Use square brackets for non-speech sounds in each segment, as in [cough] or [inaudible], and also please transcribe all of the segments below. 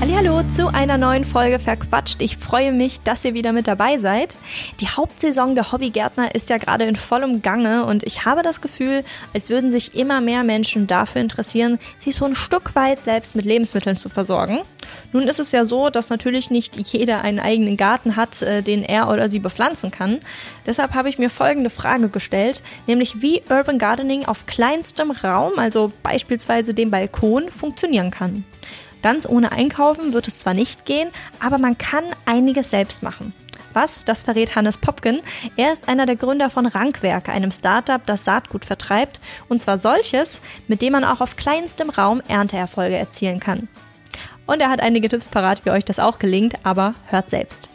Hallo zu einer neuen Folge Verquatscht. Ich freue mich, dass ihr wieder mit dabei seid. Die Hauptsaison der Hobbygärtner ist ja gerade in vollem Gange und ich habe das Gefühl, als würden sich immer mehr Menschen dafür interessieren, sich so ein Stück weit selbst mit Lebensmitteln zu versorgen. Nun ist es ja so, dass natürlich nicht jeder einen eigenen Garten hat, äh, den er oder sie bepflanzen kann. Deshalb habe ich mir folgende Frage gestellt, nämlich wie Urban Gardening auf kleinstem Raum, also beispielsweise dem Balkon, funktionieren kann. Ganz ohne Einkaufen wird es zwar nicht gehen, aber man kann einiges selbst machen. Was? Das verrät Hannes Popken. Er ist einer der Gründer von Rankwerk, einem Startup, das Saatgut vertreibt. Und zwar solches, mit dem man auch auf kleinstem Raum Ernteerfolge erzielen kann. Und er hat einige Tipps parat, wie euch das auch gelingt, aber hört selbst.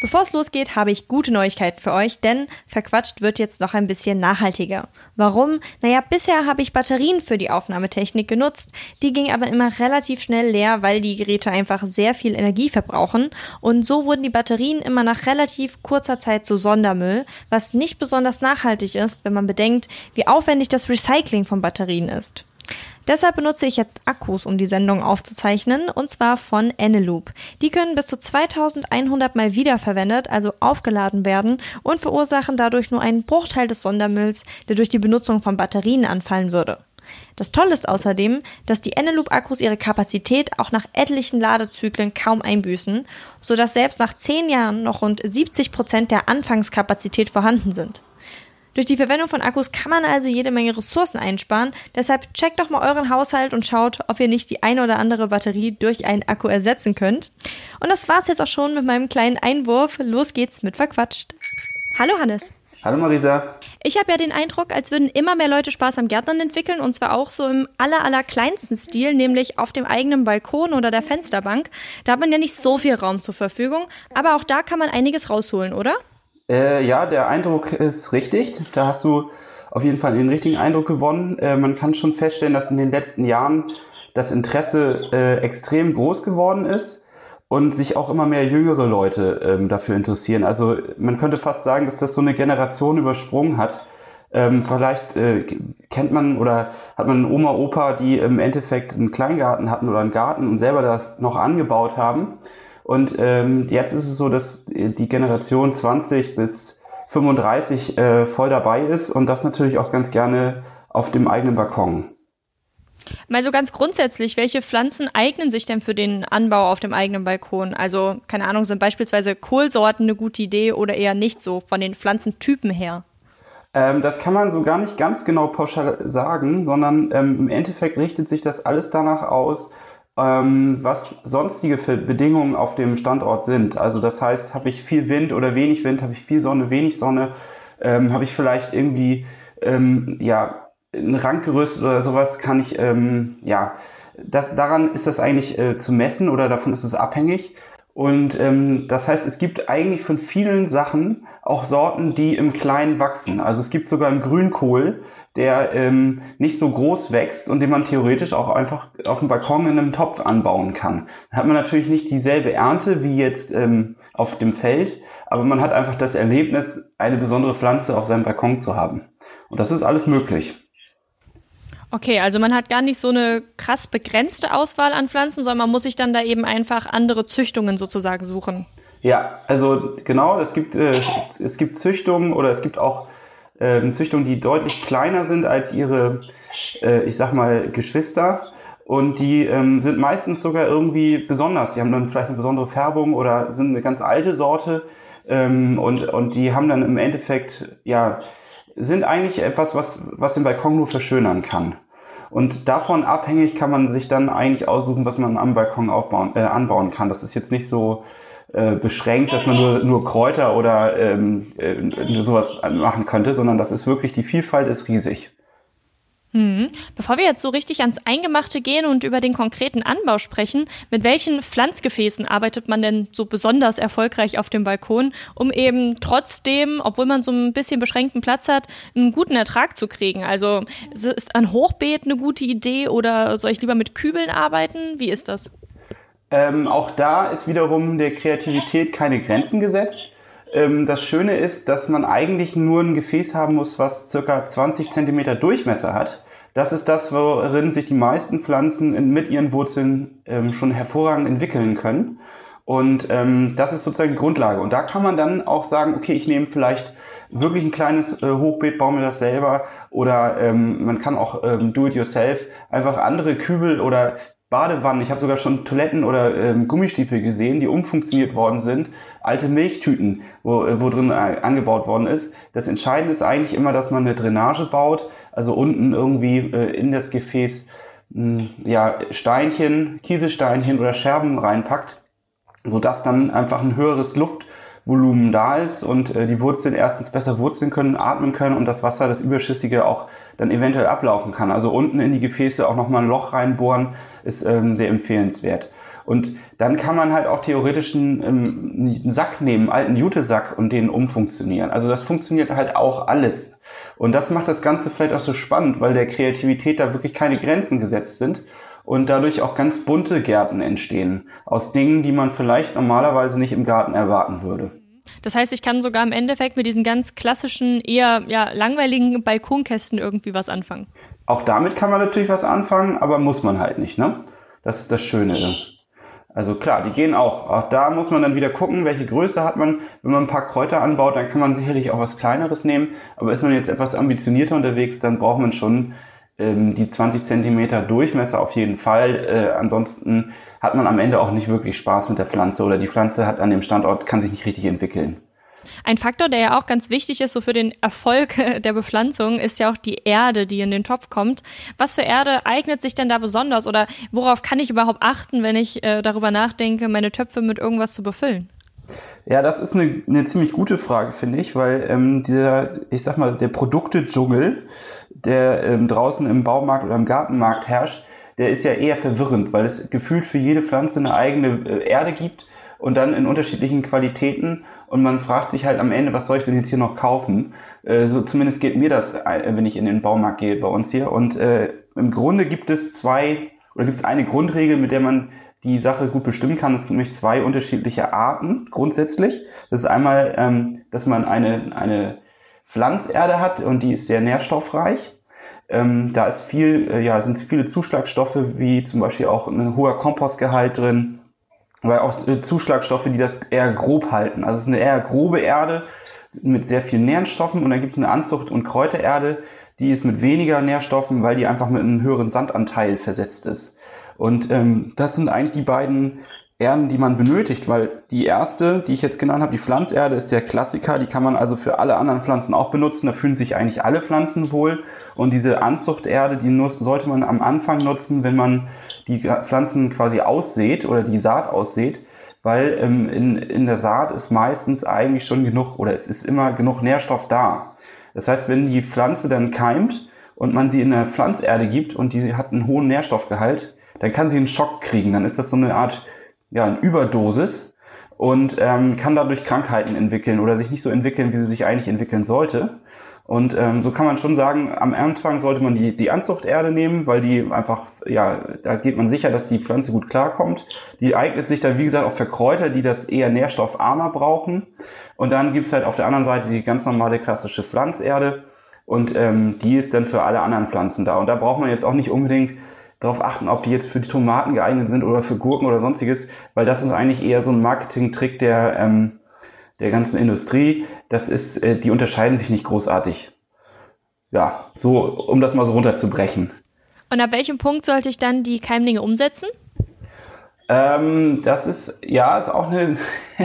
Bevor es losgeht, habe ich gute Neuigkeiten für euch, denn Verquatscht wird jetzt noch ein bisschen nachhaltiger. Warum? Naja, bisher habe ich Batterien für die Aufnahmetechnik genutzt. Die ging aber immer relativ schnell leer, weil die Geräte einfach sehr viel Energie verbrauchen. Und so wurden die Batterien immer nach relativ kurzer Zeit zu Sondermüll, was nicht besonders nachhaltig ist, wenn man bedenkt, wie aufwendig das Recycling von Batterien ist. Deshalb benutze ich jetzt Akkus, um die Sendung aufzuzeichnen, und zwar von Eneloop. Die können bis zu 2100 Mal wiederverwendet, also aufgeladen werden und verursachen dadurch nur einen Bruchteil des Sondermülls, der durch die Benutzung von Batterien anfallen würde. Das Tolle ist außerdem, dass die Eneloop-Akkus ihre Kapazität auch nach etlichen Ladezyklen kaum einbüßen, sodass selbst nach 10 Jahren noch rund 70 Prozent der Anfangskapazität vorhanden sind. Durch die Verwendung von Akkus kann man also jede Menge Ressourcen einsparen. Deshalb checkt doch mal euren Haushalt und schaut, ob ihr nicht die eine oder andere Batterie durch einen Akku ersetzen könnt. Und das war's jetzt auch schon mit meinem kleinen Einwurf. Los geht's mit Verquatscht. Hallo Hannes. Hallo Marisa. Ich habe ja den Eindruck, als würden immer mehr Leute Spaß am Gärtnern entwickeln und zwar auch so im aller, aller kleinsten Stil, nämlich auf dem eigenen Balkon oder der Fensterbank. Da hat man ja nicht so viel Raum zur Verfügung, aber auch da kann man einiges rausholen, oder? Äh, ja, der Eindruck ist richtig. Da hast du auf jeden Fall den richtigen Eindruck gewonnen. Äh, man kann schon feststellen, dass in den letzten Jahren das Interesse äh, extrem groß geworden ist und sich auch immer mehr jüngere Leute ähm, dafür interessieren. Also man könnte fast sagen, dass das so eine Generation übersprungen hat. Ähm, vielleicht äh, kennt man oder hat man Oma, Opa, die im Endeffekt einen Kleingarten hatten oder einen Garten und selber das noch angebaut haben. Und ähm, jetzt ist es so, dass die Generation 20 bis 35 äh, voll dabei ist und das natürlich auch ganz gerne auf dem eigenen Balkon. Mal so ganz grundsätzlich, welche Pflanzen eignen sich denn für den Anbau auf dem eigenen Balkon? Also, keine Ahnung, sind beispielsweise Kohlsorten eine gute Idee oder eher nicht so von den Pflanzentypen her? Ähm, das kann man so gar nicht ganz genau pauschal sagen, sondern ähm, im Endeffekt richtet sich das alles danach aus, ähm, was sonstige Bedingungen auf dem Standort sind. Also das heißt, habe ich viel Wind oder wenig Wind, habe ich viel Sonne, wenig Sonne, ähm, habe ich vielleicht irgendwie ähm, ja ein Rankgerüst oder sowas, kann ich ähm, ja das daran ist das eigentlich äh, zu messen oder davon ist es abhängig. Und ähm, das heißt, es gibt eigentlich von vielen Sachen auch Sorten, die im Kleinen wachsen. Also es gibt sogar einen Grünkohl, der ähm, nicht so groß wächst und den man theoretisch auch einfach auf dem Balkon in einem Topf anbauen kann. Dann hat man natürlich nicht dieselbe Ernte wie jetzt ähm, auf dem Feld, aber man hat einfach das Erlebnis, eine besondere Pflanze auf seinem Balkon zu haben. Und das ist alles möglich. Okay, also man hat gar nicht so eine krass begrenzte Auswahl an Pflanzen, sondern man muss sich dann da eben einfach andere Züchtungen sozusagen suchen. Ja, also genau, es gibt, äh, es gibt Züchtungen oder es gibt auch äh, Züchtungen, die deutlich kleiner sind als ihre, äh, ich sag mal, Geschwister. Und die ähm, sind meistens sogar irgendwie besonders. Die haben dann vielleicht eine besondere Färbung oder sind eine ganz alte Sorte. Ähm, und, und die haben dann im Endeffekt, ja, sind eigentlich etwas, was, was den Balkon nur verschönern kann. Und davon abhängig kann man sich dann eigentlich aussuchen, was man am Balkon aufbauen, äh, anbauen kann. Das ist jetzt nicht so äh, beschränkt, dass man nur, nur Kräuter oder ähm, äh, sowas machen könnte, sondern das ist wirklich, die Vielfalt ist riesig. Hm. Bevor wir jetzt so richtig ans Eingemachte gehen und über den konkreten Anbau sprechen, mit welchen Pflanzgefäßen arbeitet man denn so besonders erfolgreich auf dem Balkon, um eben trotzdem, obwohl man so ein bisschen beschränkten Platz hat, einen guten Ertrag zu kriegen? Also ist ein Hochbeet eine gute Idee oder soll ich lieber mit Kübeln arbeiten? Wie ist das? Ähm, auch da ist wiederum der Kreativität keine Grenzen gesetzt. Ähm, das Schöne ist, dass man eigentlich nur ein Gefäß haben muss, was circa 20 Zentimeter Durchmesser hat. Das ist das, worin sich die meisten Pflanzen mit ihren Wurzeln ähm, schon hervorragend entwickeln können. Und ähm, das ist sozusagen die Grundlage. Und da kann man dann auch sagen, okay, ich nehme vielleicht wirklich ein kleines äh, Hochbeet, baue mir das selber. Oder man kann auch do-it-yourself einfach andere Kübel oder Badewannen, ich habe sogar schon Toiletten oder ähm, Gummistiefel gesehen, die umfunktioniert worden sind, alte Milchtüten, wo, äh, wo drin äh, angebaut worden ist. Das Entscheidende ist eigentlich immer, dass man eine Drainage baut, also unten irgendwie äh, in das Gefäß mh, hm, ja, Steinchen, Kieselsteinchen oder Scherben reinpackt, sodass dann einfach ein höheres Luft Volumen da ist und äh, die Wurzeln erstens besser wurzeln können, atmen können und das Wasser, das Überschüssige auch dann eventuell ablaufen kann. Also unten in die Gefäße auch nochmal ein Loch reinbohren, ist ähm, sehr empfehlenswert. Und dann kann man halt auch theoretisch einen, ähm, einen Sack nehmen, einen alten Jutesack und den umfunktionieren. Also das funktioniert halt auch alles. Und das macht das Ganze vielleicht auch so spannend, weil der Kreativität da wirklich keine Grenzen gesetzt sind und dadurch auch ganz bunte Gärten entstehen aus Dingen, die man vielleicht normalerweise nicht im Garten erwarten würde. Das heißt, ich kann sogar im Endeffekt mit diesen ganz klassischen, eher ja, langweiligen Balkonkästen irgendwie was anfangen. Auch damit kann man natürlich was anfangen, aber muss man halt nicht, ne? Das ist das Schöne. Also klar, die gehen auch. Auch da muss man dann wieder gucken, welche Größe hat man. Wenn man ein paar Kräuter anbaut, dann kann man sicherlich auch was Kleineres nehmen. Aber ist man jetzt etwas ambitionierter unterwegs, dann braucht man schon ähm, die 20 Zentimeter Durchmesser auf jeden Fall. Äh, ansonsten hat man am Ende auch nicht wirklich Spaß mit der Pflanze oder die Pflanze hat an dem Standort, kann sich nicht richtig entwickeln. Ein Faktor, der ja auch ganz wichtig ist, so für den Erfolg [laughs] der Bepflanzung, ist ja auch die Erde, die in den Topf kommt. Was für Erde eignet sich denn da besonders oder worauf kann ich überhaupt achten, wenn ich äh, darüber nachdenke, meine Töpfe mit irgendwas zu befüllen? Ja, das ist eine, eine ziemlich gute Frage, finde ich, weil ähm, der, ich sag mal, der Produkte-Dschungel, der ähm, draußen im Baumarkt oder im Gartenmarkt herrscht, der ist ja eher verwirrend, weil es gefühlt für jede Pflanze eine eigene äh, Erde gibt und dann in unterschiedlichen Qualitäten und man fragt sich halt am Ende, was soll ich denn jetzt hier noch kaufen? Äh, so zumindest geht mir das, äh, wenn ich in den Baumarkt gehe bei uns hier. Und äh, im Grunde gibt es zwei oder gibt es eine Grundregel, mit der man die Sache gut bestimmen kann. Es gibt nämlich zwei unterschiedliche Arten grundsätzlich. Das ist einmal, ähm, dass man eine, eine Pflanzerde hat und die ist sehr nährstoffreich. Ähm, da ist viel, äh, ja, sind viele Zuschlagstoffe, wie zum Beispiel auch ein hoher Kompostgehalt drin, weil auch äh, Zuschlagstoffe, die das eher grob halten. Also es ist eine eher grobe Erde mit sehr vielen Nährstoffen und dann gibt es eine Anzucht- und Kräutererde, die ist mit weniger Nährstoffen, weil die einfach mit einem höheren Sandanteil versetzt ist. Und ähm, das sind eigentlich die beiden Erden, die man benötigt, weil die erste, die ich jetzt genannt habe, die Pflanzerde, ist der Klassiker, die kann man also für alle anderen Pflanzen auch benutzen, da fühlen sich eigentlich alle Pflanzen wohl. Und diese Anzuchterde, die nutzt, sollte man am Anfang nutzen, wenn man die Pflanzen quasi aussät oder die Saat aussät, weil ähm, in, in der Saat ist meistens eigentlich schon genug oder es ist immer genug Nährstoff da. Das heißt, wenn die Pflanze dann keimt und man sie in der Pflanzerde gibt und die hat einen hohen Nährstoffgehalt, dann kann sie einen Schock kriegen. Dann ist das so eine Art ja, eine Überdosis und ähm, kann dadurch Krankheiten entwickeln oder sich nicht so entwickeln, wie sie sich eigentlich entwickeln sollte. Und ähm, so kann man schon sagen, am Anfang sollte man die, die Anzuchterde nehmen, weil die einfach, ja, da geht man sicher, dass die Pflanze gut klarkommt. Die eignet sich dann, wie gesagt, auch für Kräuter, die das eher nährstoffarmer brauchen. Und dann gibt's halt auf der anderen Seite die ganz normale klassische Pflanzerde. Und ähm, die ist dann für alle anderen Pflanzen da. Und da braucht man jetzt auch nicht unbedingt darauf achten, ob die jetzt für die Tomaten geeignet sind oder für Gurken oder sonstiges, weil das ist eigentlich eher so ein Marketing-Trick der, ähm, der ganzen Industrie. Das ist, äh, die unterscheiden sich nicht großartig. Ja, so, um das mal so runterzubrechen. Und ab welchem Punkt sollte ich dann die Keimlinge umsetzen? Ähm, das ist, ja, ist auch eine,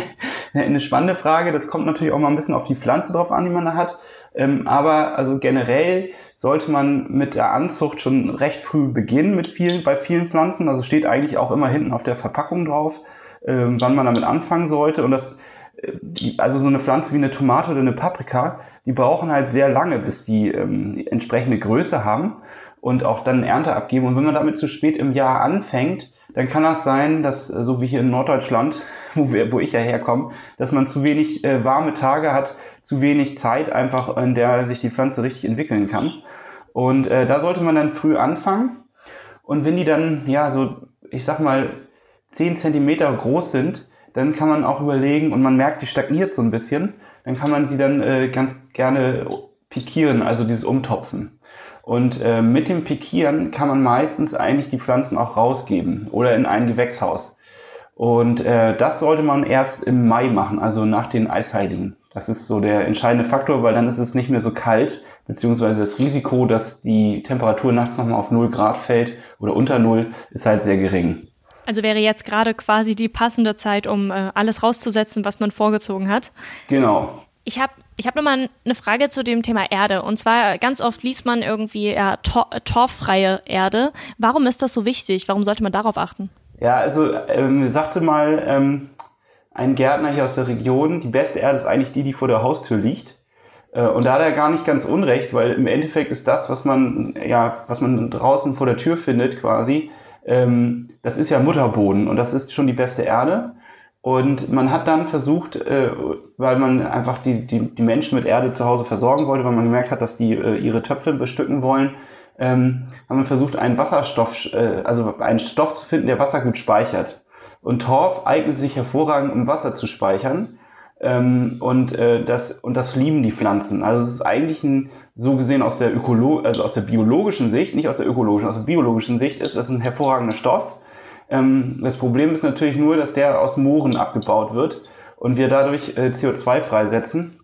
[laughs] eine spannende Frage. Das kommt natürlich auch mal ein bisschen auf die Pflanze drauf an, die man da hat. Ähm, aber also generell sollte man mit der Anzucht schon recht früh beginnen mit vielen, bei vielen Pflanzen. Also steht eigentlich auch immer hinten auf der Verpackung drauf, ähm, wann man damit anfangen sollte. Und das, äh, also so eine Pflanze wie eine Tomate oder eine Paprika, die brauchen halt sehr lange, bis die ähm, entsprechende Größe haben und auch dann Ernte abgeben. Und wenn man damit zu spät im Jahr anfängt, dann kann das sein, dass, äh, so wie hier in Norddeutschland, [laughs] wo, wir, wo ich ja herkomme, dass man zu wenig äh, warme Tage hat, zu wenig Zeit einfach, in der sich die Pflanze richtig entwickeln kann. Und äh, da sollte man dann früh anfangen. Und wenn die dann, ja, so, ich sag mal, 10 Zentimeter groß sind, dann kann man auch überlegen und man merkt, die stagniert so ein bisschen, dann kann man sie dann äh, ganz gerne pikieren, also dieses Umtopfen. Und äh, mit dem Pikieren kann man meistens eigentlich die Pflanzen auch rausgeben oder in ein Gewächshaus. Und äh, das sollte man erst im Mai machen, also nach den Eisheiligen. Das ist so der entscheidende Faktor, weil dann ist es nicht mehr so kalt, beziehungsweise das Risiko, dass die Temperatur nachts nochmal auf 0 Grad fällt oder unter 0, ist halt sehr gering. Also wäre jetzt gerade quasi die passende Zeit, um äh, alles rauszusetzen, was man vorgezogen hat. Genau. Ich habe ich hab nochmal eine Frage zu dem Thema Erde. Und zwar ganz oft liest man irgendwie ja, tor torffreie Erde. Warum ist das so wichtig? Warum sollte man darauf achten? Ja, also ähm, sagte mal ähm, ein Gärtner hier aus der Region, die beste Erde ist eigentlich die, die vor der Haustür liegt. Äh, und da hat er gar nicht ganz unrecht, weil im Endeffekt ist das, was man, ja, was man draußen vor der Tür findet, quasi, ähm, das ist ja Mutterboden und das ist schon die beste Erde. Und man hat dann versucht, äh, weil man einfach die, die, die Menschen mit Erde zu Hause versorgen wollte, weil man gemerkt hat, dass die äh, ihre Töpfe bestücken wollen, ähm, haben wir versucht, einen Wasserstoff, äh, also einen Stoff zu finden, der Wasser gut speichert. Und Torf eignet sich hervorragend, um Wasser zu speichern. Ähm, und, äh, das, und das lieben die Pflanzen. Also es ist eigentlich ein, so gesehen aus der Ökolo also aus der biologischen Sicht, nicht aus der ökologischen, aus der biologischen Sicht ist das ein hervorragender Stoff. Ähm, das Problem ist natürlich nur, dass der aus Mooren abgebaut wird und wir dadurch äh, CO2 freisetzen.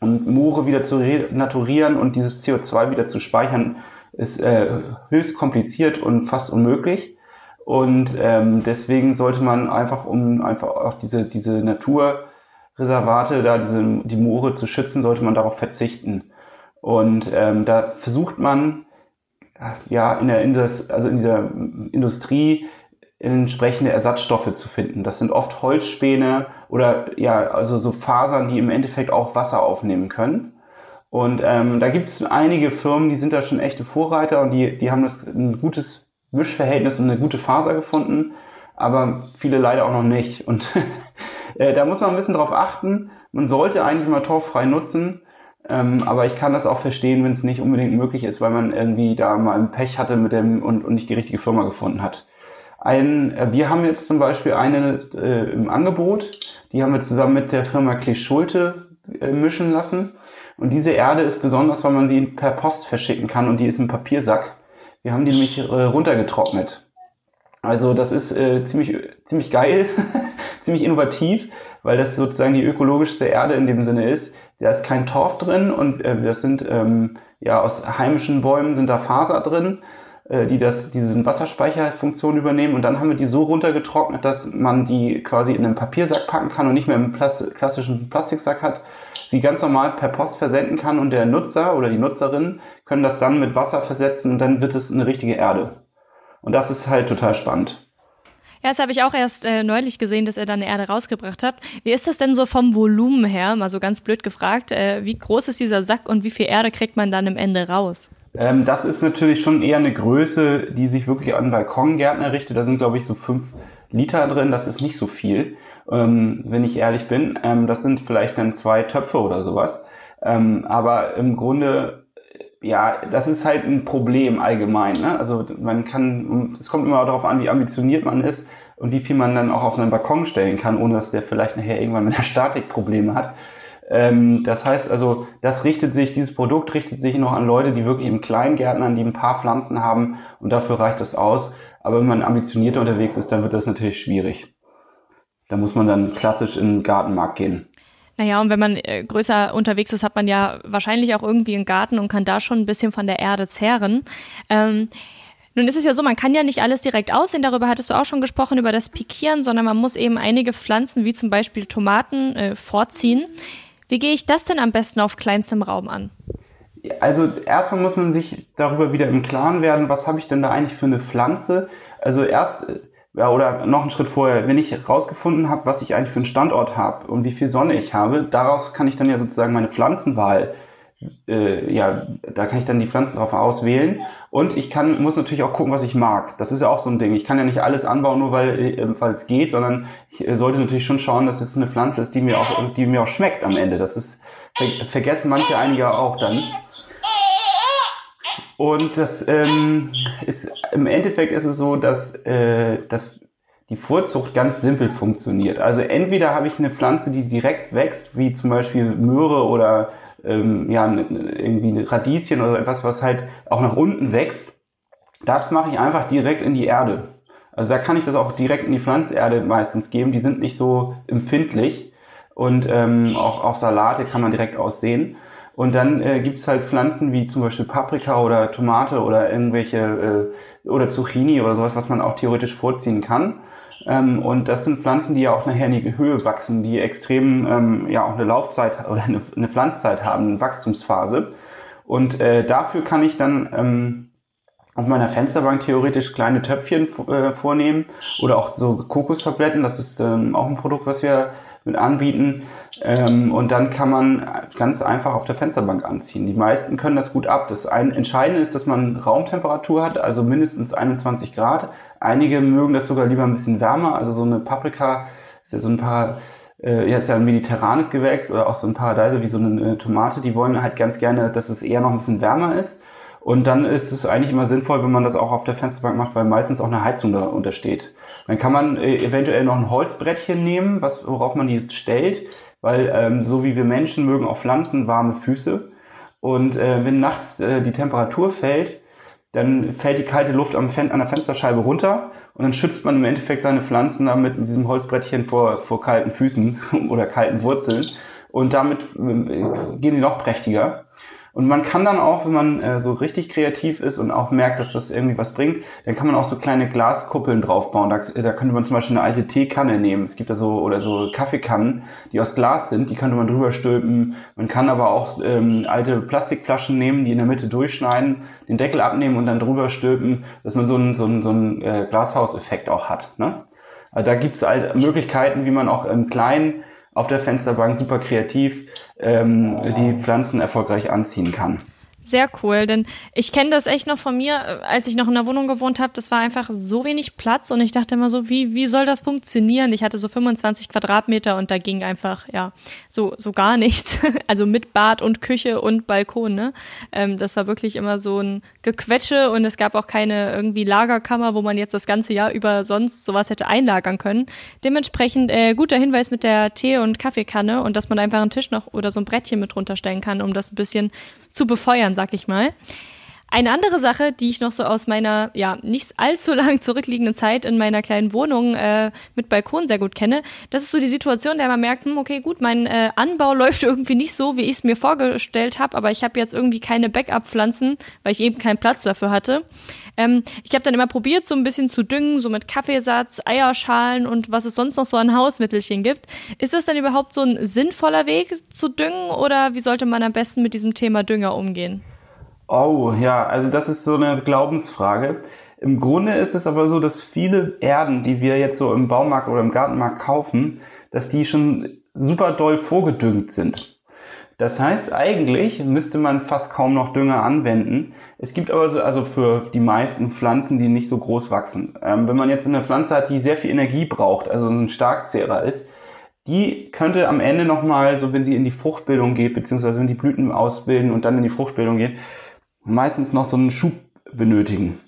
Und Moore wieder zu renaturieren und dieses CO2 wieder zu speichern, ist äh, höchst kompliziert und fast unmöglich. Und ähm, deswegen sollte man einfach, um einfach auch diese, diese Naturreservate, da diese, die Moore zu schützen, sollte man darauf verzichten. Und ähm, da versucht man ja in der Indus, also in dieser Industrie entsprechende Ersatzstoffe zu finden. Das sind oft Holzspäne oder ja, also so Fasern, die im Endeffekt auch Wasser aufnehmen können. Und ähm, da gibt es einige Firmen, die sind da schon echte Vorreiter und die, die haben das ein gutes Mischverhältnis und eine gute Faser gefunden, aber viele leider auch noch nicht. Und [laughs] äh, da muss man ein bisschen drauf achten. Man sollte eigentlich immer torffrei nutzen, ähm, aber ich kann das auch verstehen, wenn es nicht unbedingt möglich ist, weil man irgendwie da mal ein Pech hatte mit dem und, und nicht die richtige Firma gefunden hat. Ein, äh, wir haben jetzt zum Beispiel eine äh, im Angebot, die haben wir zusammen mit der Firma Klee Schulte äh, mischen lassen. Und diese Erde ist besonders, weil man sie per Post verschicken kann und die ist im Papiersack. Wir haben die nämlich äh, runtergetrocknet. Also das ist äh, ziemlich, ziemlich geil, [laughs] ziemlich innovativ, weil das sozusagen die ökologischste Erde in dem Sinne ist. Da ist kein Torf drin und äh, das sind ähm, ja aus heimischen Bäumen sind da Faser drin, die das diese Wasserspeicherfunktion übernehmen. Und dann haben wir die so runtergetrocknet, dass man die quasi in einen Papiersack packen kann und nicht mehr im Plast klassischen Plastiksack hat sie ganz normal per Post versenden kann und der Nutzer oder die Nutzerin können das dann mit Wasser versetzen und dann wird es eine richtige Erde. Und das ist halt total spannend. Ja, das habe ich auch erst äh, neulich gesehen, dass ihr da eine Erde rausgebracht habt. Wie ist das denn so vom Volumen her? Mal so ganz blöd gefragt. Äh, wie groß ist dieser Sack und wie viel Erde kriegt man dann im Ende raus? Ähm, das ist natürlich schon eher eine Größe, die sich wirklich an Balkongärtner richtet. Da sind, glaube ich, so fünf Liter drin. Das ist nicht so viel ähm, wenn ich ehrlich bin. Ähm, das sind vielleicht dann zwei Töpfe oder sowas. Ähm, aber im Grunde, ja, das ist halt ein Problem allgemein. Ne? Also man kann, es kommt immer darauf an, wie ambitioniert man ist und wie viel man dann auch auf seinen Balkon stellen kann, ohne dass der vielleicht nachher irgendwann mit der Statik Probleme hat. Ähm, das heißt also, das richtet sich, dieses Produkt richtet sich noch an Leute, die wirklich im Kleingärtnern, die ein paar Pflanzen haben und dafür reicht das aus. Aber wenn man ambitionierter unterwegs ist, dann wird das natürlich schwierig. Da muss man dann klassisch in den Gartenmarkt gehen. Naja, und wenn man äh, größer unterwegs ist, hat man ja wahrscheinlich auch irgendwie einen Garten und kann da schon ein bisschen von der Erde zehren. Ähm, nun ist es ja so, man kann ja nicht alles direkt aussehen, darüber hattest du auch schon gesprochen, über das Pikieren, sondern man muss eben einige Pflanzen, wie zum Beispiel Tomaten, äh, vorziehen. Wie gehe ich das denn am besten auf kleinstem Raum an? Also erstmal muss man sich darüber wieder im Klaren werden, was habe ich denn da eigentlich für eine Pflanze? Also erst äh, ja, oder noch einen Schritt vorher, wenn ich herausgefunden habe, was ich eigentlich für einen Standort habe und wie viel Sonne ich habe, daraus kann ich dann ja sozusagen meine Pflanzenwahl, äh, ja, da kann ich dann die Pflanzen drauf auswählen und ich kann, muss natürlich auch gucken, was ich mag. Das ist ja auch so ein Ding. Ich kann ja nicht alles anbauen, nur weil äh, es geht, sondern ich äh, sollte natürlich schon schauen, dass es eine Pflanze ist, die mir auch, die mir auch schmeckt am Ende. Das ist, ver vergessen manche einige auch dann. Und das ähm, ist im Endeffekt ist es so, dass, äh, dass die Vorzucht ganz simpel funktioniert. Also entweder habe ich eine Pflanze, die direkt wächst, wie zum Beispiel Möhre oder ähm, ja, irgendwie eine Radieschen oder etwas, was halt auch nach unten wächst. Das mache ich einfach direkt in die Erde. Also da kann ich das auch direkt in die Pflanzerde meistens geben. Die sind nicht so empfindlich und ähm, auch, auch Salate kann man direkt aussehen. Und dann äh, gibt es halt Pflanzen wie zum Beispiel Paprika oder Tomate oder irgendwelche äh, oder Zucchini oder sowas, was man auch theoretisch vorziehen kann. Ähm, und das sind Pflanzen, die ja auch nachher in die Höhe wachsen, die extrem ähm, ja auch eine Laufzeit oder eine, eine Pflanzzeit haben, eine Wachstumsphase. Und äh, dafür kann ich dann ähm, auf meiner Fensterbank theoretisch kleine Töpfchen äh, vornehmen oder auch so Kokostabletten. Das ist ähm, auch ein Produkt, was wir mit anbieten. Ähm, und dann kann man ganz einfach auf der Fensterbank anziehen. Die meisten können das gut ab. Das ein, Entscheidende ist, dass man Raumtemperatur hat, also mindestens 21 Grad. Einige mögen das sogar lieber ein bisschen wärmer. Also so eine Paprika ist ja so ein paar äh, ja, ist ja ein mediterranes Gewächs oder auch so ein Paradeiser wie so eine Tomate. Die wollen halt ganz gerne, dass es eher noch ein bisschen wärmer ist. Und dann ist es eigentlich immer sinnvoll, wenn man das auch auf der Fensterbank macht, weil meistens auch eine Heizung da untersteht. Dann kann man äh, eventuell noch ein Holzbrettchen nehmen, was, worauf man die stellt, weil ähm, so wie wir Menschen mögen auch Pflanzen warme Füße. Und äh, wenn nachts äh, die Temperatur fällt, dann fällt die kalte Luft am Fen an der Fensterscheibe runter und dann schützt man im Endeffekt seine Pflanzen damit mit diesem Holzbrettchen vor, vor kalten Füßen [laughs] oder kalten Wurzeln. Und damit äh, gehen sie noch prächtiger. Und man kann dann auch, wenn man äh, so richtig kreativ ist und auch merkt, dass das irgendwie was bringt, dann kann man auch so kleine Glaskuppeln draufbauen. Da, da könnte man zum Beispiel eine alte Teekanne nehmen. Es gibt da so, oder so Kaffeekannen, die aus Glas sind, die könnte man drüber stülpen. Man kann aber auch ähm, alte Plastikflaschen nehmen, die in der Mitte durchschneiden, den Deckel abnehmen und dann drüber stülpen, dass man so einen so einen, so einen äh, Glashauseffekt auch hat. Ne? Also da gibt es halt Möglichkeiten, wie man auch im Kleinen auf der Fensterbank super kreativ ähm, die Pflanzen erfolgreich anziehen kann. Sehr cool, denn ich kenne das echt noch von mir, als ich noch in der Wohnung gewohnt habe. Das war einfach so wenig Platz und ich dachte immer so, wie, wie soll das funktionieren? Ich hatte so 25 Quadratmeter und da ging einfach, ja, so, so gar nichts. [laughs] Also mit Bad und Küche und Balkon, ne? Ähm, das war wirklich immer so ein Gequetsche und es gab auch keine irgendwie Lagerkammer, wo man jetzt das ganze Jahr über sonst sowas hätte einlagern können. Dementsprechend äh, guter Hinweis mit der Tee- und Kaffeekanne und dass man einfach einen Tisch noch oder so ein Brettchen mit runterstellen kann, um das ein bisschen zu befeuern, sag ich mal. Eine andere Sache, die ich noch so aus meiner, ja, nicht allzu [laughs] lang zurückliegenden Zeit in meiner kleinen Wohnung äh, mit Balkon sehr gut kenne, das ist so die Situation, der man merkt, hm, okay, gut, mein äh, Anbau [laughs] läuft irgendwie nicht so, wie ich es mir vorgestellt habe, aber ich habe jetzt irgendwie keine Backup-Pflanzen, weil ich eben keinen Platz dafür hatte. Ähm, ich habe dann immer probiert, so ein bisschen zu düngen, so mit Kaffeesatz, Eierschalen und was es sonst noch so an Hausmittelchen gibt. Ist das dann überhaupt so ein sinnvoller Weg zu düngen oder wie sollte man am besten mit diesem Thema Dünger umgehen? Oh, ja, also das ist so eine Glaubensfrage. Im Grunde ist es aber so, dass viele Erden, die wir jetzt so im Baumarkt oder im Gartenmarkt kaufen, dass die schon super doll vorgedüngt sind. Das heißt, eigentlich müsste man fast kaum noch Dünger anwenden. Es gibt aber so, also für die meisten Pflanzen, die nicht so groß wachsen. Ähm, wenn man jetzt eine Pflanze hat, die sehr viel Energie braucht, also ein Starkzehrer ist, die könnte am Ende nochmal, so wenn sie in die Fruchtbildung geht, beziehungsweise wenn die Blüten ausbilden und dann in die Fruchtbildung geht, meistens noch so einen Schub benötigen.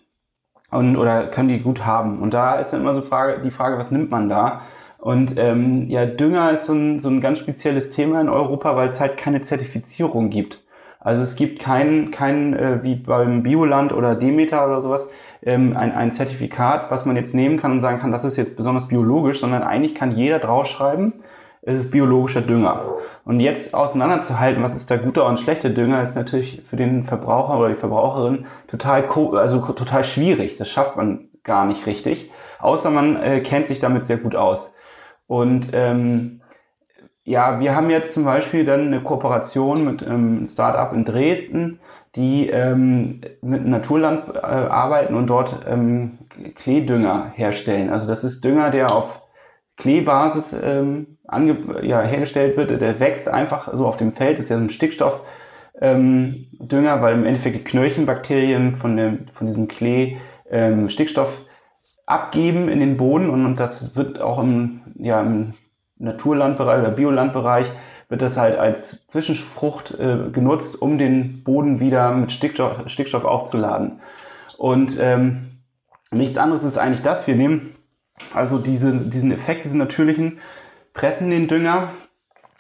Und, oder können die gut haben. Und da ist dann immer so Frage, die Frage, was nimmt man da? Und ähm, ja, Dünger ist so ein, so ein ganz spezielles Thema in Europa, weil es halt keine Zertifizierung gibt. Also es gibt kein, kein äh, wie beim Bioland oder Demeter oder sowas, ähm, ein, ein Zertifikat, was man jetzt nehmen kann und sagen kann, das ist jetzt besonders biologisch, sondern eigentlich kann jeder draufschreiben, es ist biologischer Dünger. Und jetzt auseinanderzuhalten, was ist da guter und schlechter Dünger, ist natürlich für den Verbraucher oder die Verbraucherin total, also total schwierig. Das schafft man gar nicht richtig, außer man äh, kennt sich damit sehr gut aus. Und ähm, ja, wir haben jetzt zum Beispiel dann eine Kooperation mit einem Startup in Dresden, die ähm, mit Naturland äh, arbeiten und dort ähm, Kleedünger herstellen. Also das ist Dünger, der auf Kleebasis ähm, ange ja, hergestellt wird. Der wächst einfach so auf dem Feld, ist ja so ein Stickstoffdünger, ähm, weil im Endeffekt die Knöllchenbakterien von, dem, von diesem Klee ähm, Stickstoff abgeben in den Boden und, und das wird auch im, ja, im Naturlandbereich oder Biolandbereich wird das halt als Zwischenfrucht äh, genutzt, um den Boden wieder mit Stickstoff, Stickstoff aufzuladen. Und ähm, nichts anderes ist eigentlich das. Wir nehmen Also diese, diesen Effekt, diesen natürlichen, pressen den Dünger,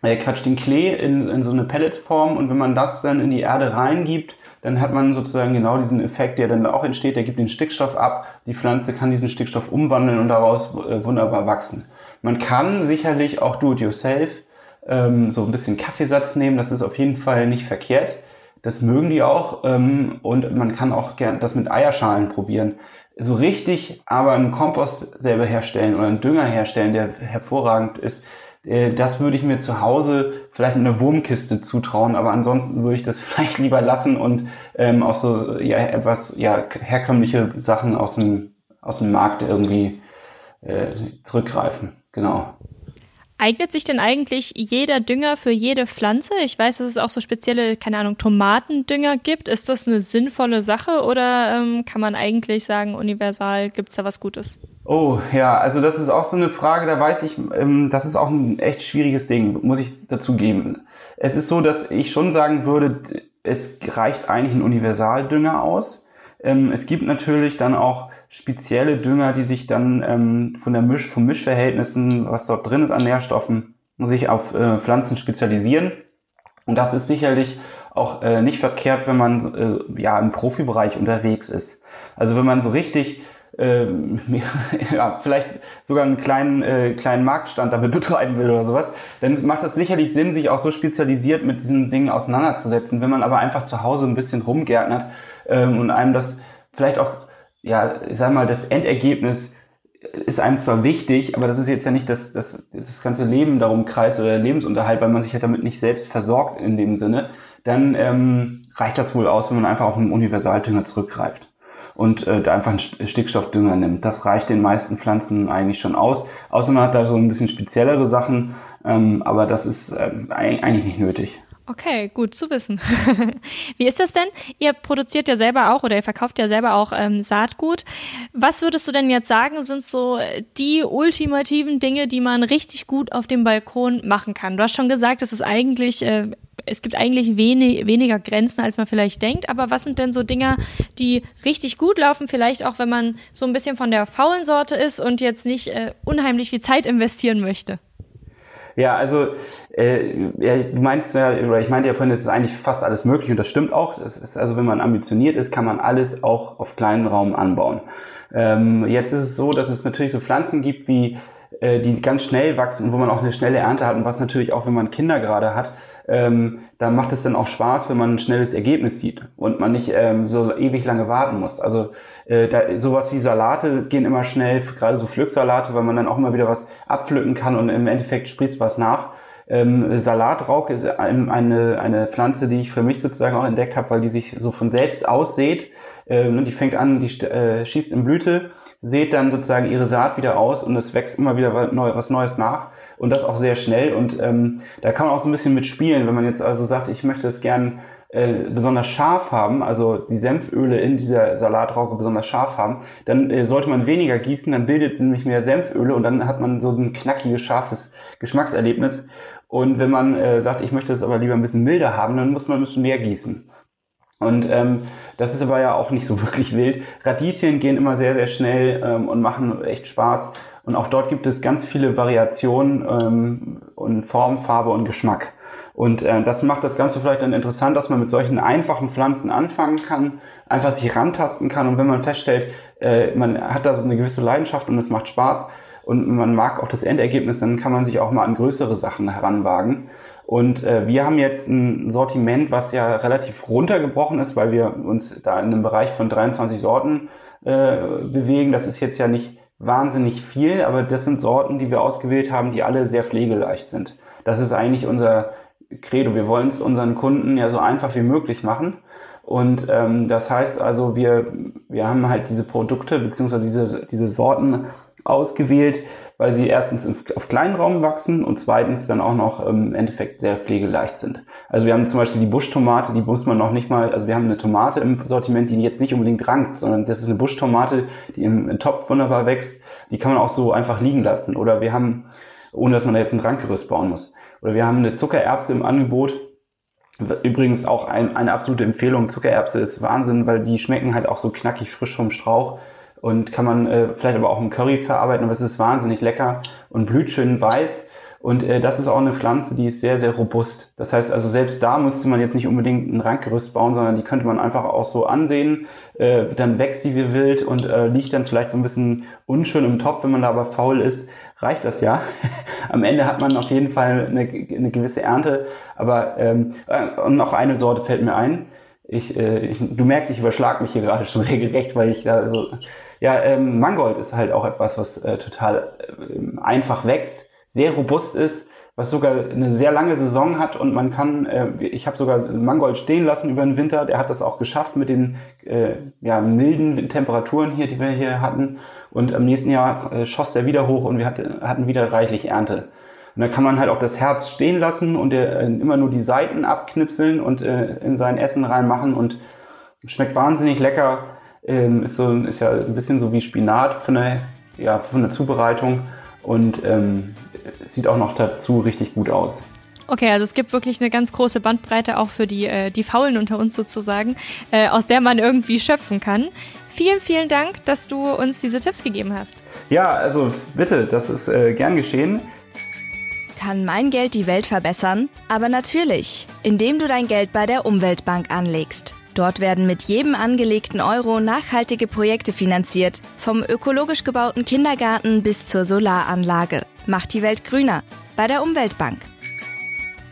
er quatscht den Klee in, in so eine Pelletsform und wenn man das dann in die Erde reingibt, dann hat man sozusagen genau diesen Effekt, der dann auch entsteht, der gibt den Stickstoff ab, die Pflanze kann diesen Stickstoff umwandeln und daraus äh, wunderbar wachsen. Man kann sicherlich auch do-it-yourself ähm, so ein bisschen Kaffeesatz nehmen, das ist auf jeden Fall nicht verkehrt. Das mögen die auch ähm, und man kann auch gern das mit Eierschalen probieren. So richtig aber einen Kompost selber herstellen oder einen Dünger herstellen, der hervorragend ist, äh, das würde ich mir zu Hause vielleicht mit einer Wurmkiste zutrauen, aber ansonsten würde ich das [laughs] vielleicht lieber lassen und ähm, auf so ja, etwas ja, herkömmliche Sachen aus dem, aus dem Markt irgendwie äh, zurückgreifen. Genau. Eignet sich denn eigentlich jeder Dünger für jede Pflanze? Ich weiß, dass es auch so spezielle, keine Ahnung, Tomatendünger gibt. Ist das eine sinnvolle Sache oder ähm, kann man eigentlich sagen, universal gibt es da was Gutes? Oh, ja, also das ist auch so eine Frage, da weiß ich, ähm, das ist auch ein echt schwieriges Ding, muss ich dazu geben. Es ist so, dass ich schon sagen würde, es reicht eigentlich ein Universaldünger aus. Ähm, es gibt natürlich dann auch spezielle Dünger, die sich dann ähm, von der Misch, von Mischverhältnissen, was dort drin ist an Nährstoffen, sich auf äh, Pflanzen spezialisieren. Und das ist sicherlich auch äh, nicht verkehrt, wenn man äh, ja im Profibereich unterwegs ist. Also wenn man so richtig ähm, [laughs] ja, vielleicht sogar einen kleinen, äh, kleinen Marktstand damit [laughs] betreiben will oder sowas, dann macht es sicherlich Sinn, sich auch so spezialisiert mit diesen Dingen auseinanderzusetzen. Wenn man aber einfach zu Hause ein bisschen rumgärtnert ähm, und einem das vielleicht auch, ja, ich sag mal, das Endergebnis ist einem zwar wichtig, aber das ist jetzt ja nicht das, das, das ganze Leben darum kreist oder der Lebensunterhalt, weil man sich ja damit nicht selbst versorgt in dem Sinne, dann ähm, reicht das wohl aus, wenn man einfach auf einen Universaldünger zurückgreift und äh, da einfach einen Stickstoffdünger nimmt. Das reicht den meisten Pflanzen eigentlich schon aus. Außer man hat da so ein bisschen speziellere Sachen, ähm, aber das ist ähm, eigentlich nicht nötig. Okay, gut zu wissen. [laughs] Wie ist das denn? Ihr produziert ja selber auch oder ihr verkauft ja selber auch ähm, Saatgut. Was würdest du denn jetzt sagen, sind so die ultimativen Dinge, die man richtig gut auf dem Balkon machen kann? Du hast schon gesagt, es ist eigentlich, äh, es gibt eigentlich wenig, weniger Grenzen, als man vielleicht denkt. Aber was sind denn so Dinge, die richtig gut laufen? Vielleicht auch, wenn man so ein bisschen von der faulen Sorte ist und jetzt nicht äh, unheimlich viel Zeit investieren möchte. Ja, also äh, ja, du meinst ja, oder ich meinte ja vorhin, es ist eigentlich fast alles möglich und das stimmt auch. Das ist also, wenn man ambitioniert ist, kann man alles auch auf kleinen Raum anbauen. Ähm, jetzt ist es so, dass es natürlich so Pflanzen gibt wie äh, die ganz schnell wachsen und wo man auch eine schnelle Ernte hat und was natürlich auch, wenn man Kinder gerade hat, ähm, da macht es dann auch Spaß, wenn man ein schnelles Ergebnis sieht und man nicht ähm, so ewig lange warten muss. Also äh, da, sowas wie Salate gehen immer schnell, gerade so Pflücksalate, weil man dann auch immer wieder was abpflücken kann und im Endeffekt sprießt was nach. Ähm, Salatrauke ist eine, eine Pflanze, die ich für mich sozusagen auch entdeckt habe, weil die sich so von selbst aussät. Ähm, die fängt an, die äh, schießt in Blüte, sät dann sozusagen ihre Saat wieder aus und es wächst immer wieder was Neues nach und das auch sehr schnell. Und ähm, da kann man auch so ein bisschen mitspielen, wenn man jetzt also sagt, ich möchte es gern äh, besonders scharf haben, also die Senföle in dieser Salatrauke besonders scharf haben, dann äh, sollte man weniger gießen, dann bildet es nämlich mehr Senföle und dann hat man so ein knackiges, scharfes Geschmackserlebnis. Und wenn man äh, sagt, ich möchte es aber lieber ein bisschen milder haben, dann muss man ein bisschen mehr gießen. Und ähm, das ist aber ja auch nicht so [laughs] wirklich wild. Radieschen gehen immer sehr, sehr schnell ähm, und machen echt Spaß. Und auch dort gibt es ganz viele Variationen ähm, und Form, Farbe und Geschmack. Und äh, das macht das Ganze vielleicht dann interessant, dass man mit solchen einfachen Pflanzen anfangen kann, einfach sich rantasten kann. Und wenn man feststellt, äh, man hat da so eine gewisse Leidenschaft und es macht Spaß und man mag auch das Endergebnis, dann kann man sich auch mal an größere Sachen heranwagen. Und äh, wir haben jetzt ein Sortiment, was ja relativ runtergebrochen ist, weil wir uns da in einem Bereich von 23 Sorten äh, bewegen. Das ist jetzt ja nicht wahnsinnig viel, aber das sind Sorten, die wir ausgewählt haben, die alle sehr pflegeleicht sind. Das ist eigentlich unser Credo. Wir wollen es unseren Kunden ja so einfach wie möglich machen. Und ähm, das heißt also, wir, wir haben halt diese Produkte beziehungsweise diese, diese Sorten ausgewählt, weil sie erstens auf kleinen Raum wachsen und zweitens dann auch noch im Endeffekt sehr pflegeleicht sind. Also wir haben zum Beispiel die Buschtomate, die muss man noch nicht mal, also wir haben eine Tomate im Sortiment, die jetzt nicht unbedingt rankt, sondern das ist eine Buschtomate, die im Topf wunderbar wächst. Die kann man auch so einfach liegen lassen. Oder wir haben, ohne dass man da jetzt ein Rankgerüst bauen muss. Oder wir haben eine Zuckererbse im Angebot. Übrigens auch ein, eine absolute Empfehlung. Zuckererbse ist Wahnsinn, weil die schmecken halt auch so knackig frisch vom Strauch. Und kann man äh, vielleicht aber auch im Curry verarbeiten, aber es ist wahnsinnig lecker und blüht schön weiß. Und äh, das ist auch eine Pflanze, die ist sehr, sehr robust. Das heißt also, selbst da müsste man jetzt nicht unbedingt ein Rankgerüst bauen, sondern die könnte man einfach auch so ansehen. Äh, dann wächst die wie wild und äh, liegt dann vielleicht so ein bisschen unschön im Topf. Wenn man da aber faul ist, reicht das ja. [laughs] Am Ende hat man auf jeden Fall eine, eine gewisse Ernte. Aber ähm, äh, und noch eine Sorte fällt mir ein. Ich, äh, ich, du merkst, ich überschlag mich hier gerade schon [laughs] regelrecht, weil ich da so. Ja, ähm, Mangold ist halt auch etwas, was äh, total äh, einfach wächst sehr robust ist, was sogar eine sehr lange Saison hat und man kann, äh, ich habe sogar Mangold stehen lassen über den Winter, der hat das auch geschafft mit den äh, ja, milden Temperaturen hier, die wir hier hatten und am nächsten Jahr äh, schoss der wieder hoch und wir hatte, hatten wieder reichlich Ernte. Und da kann man halt auch das Herz stehen lassen und äh, immer nur die Seiten abknipseln und äh, in sein Essen reinmachen und schmeckt wahnsinnig lecker. Ähm, ist, so, ist ja ein bisschen so wie Spinat von der, ja, von der Zubereitung und ähm, sieht auch noch dazu richtig gut aus. Okay, also es gibt wirklich eine ganz große Bandbreite auch für die, äh, die Faulen unter uns sozusagen, äh, aus der man irgendwie schöpfen kann. Vielen, vielen Dank, dass du uns diese Tipps gegeben hast. Ja, also bitte, das ist äh, gern geschehen. Kann mein Geld die Welt verbessern? Aber natürlich, indem du dein Geld bei der Umweltbank anlegst. Dort werden mit jedem angelegten Euro nachhaltige Projekte finanziert, vom ökologisch gebauten Kindergarten bis zur Solaranlage. Macht die Welt grüner bei der Umweltbank.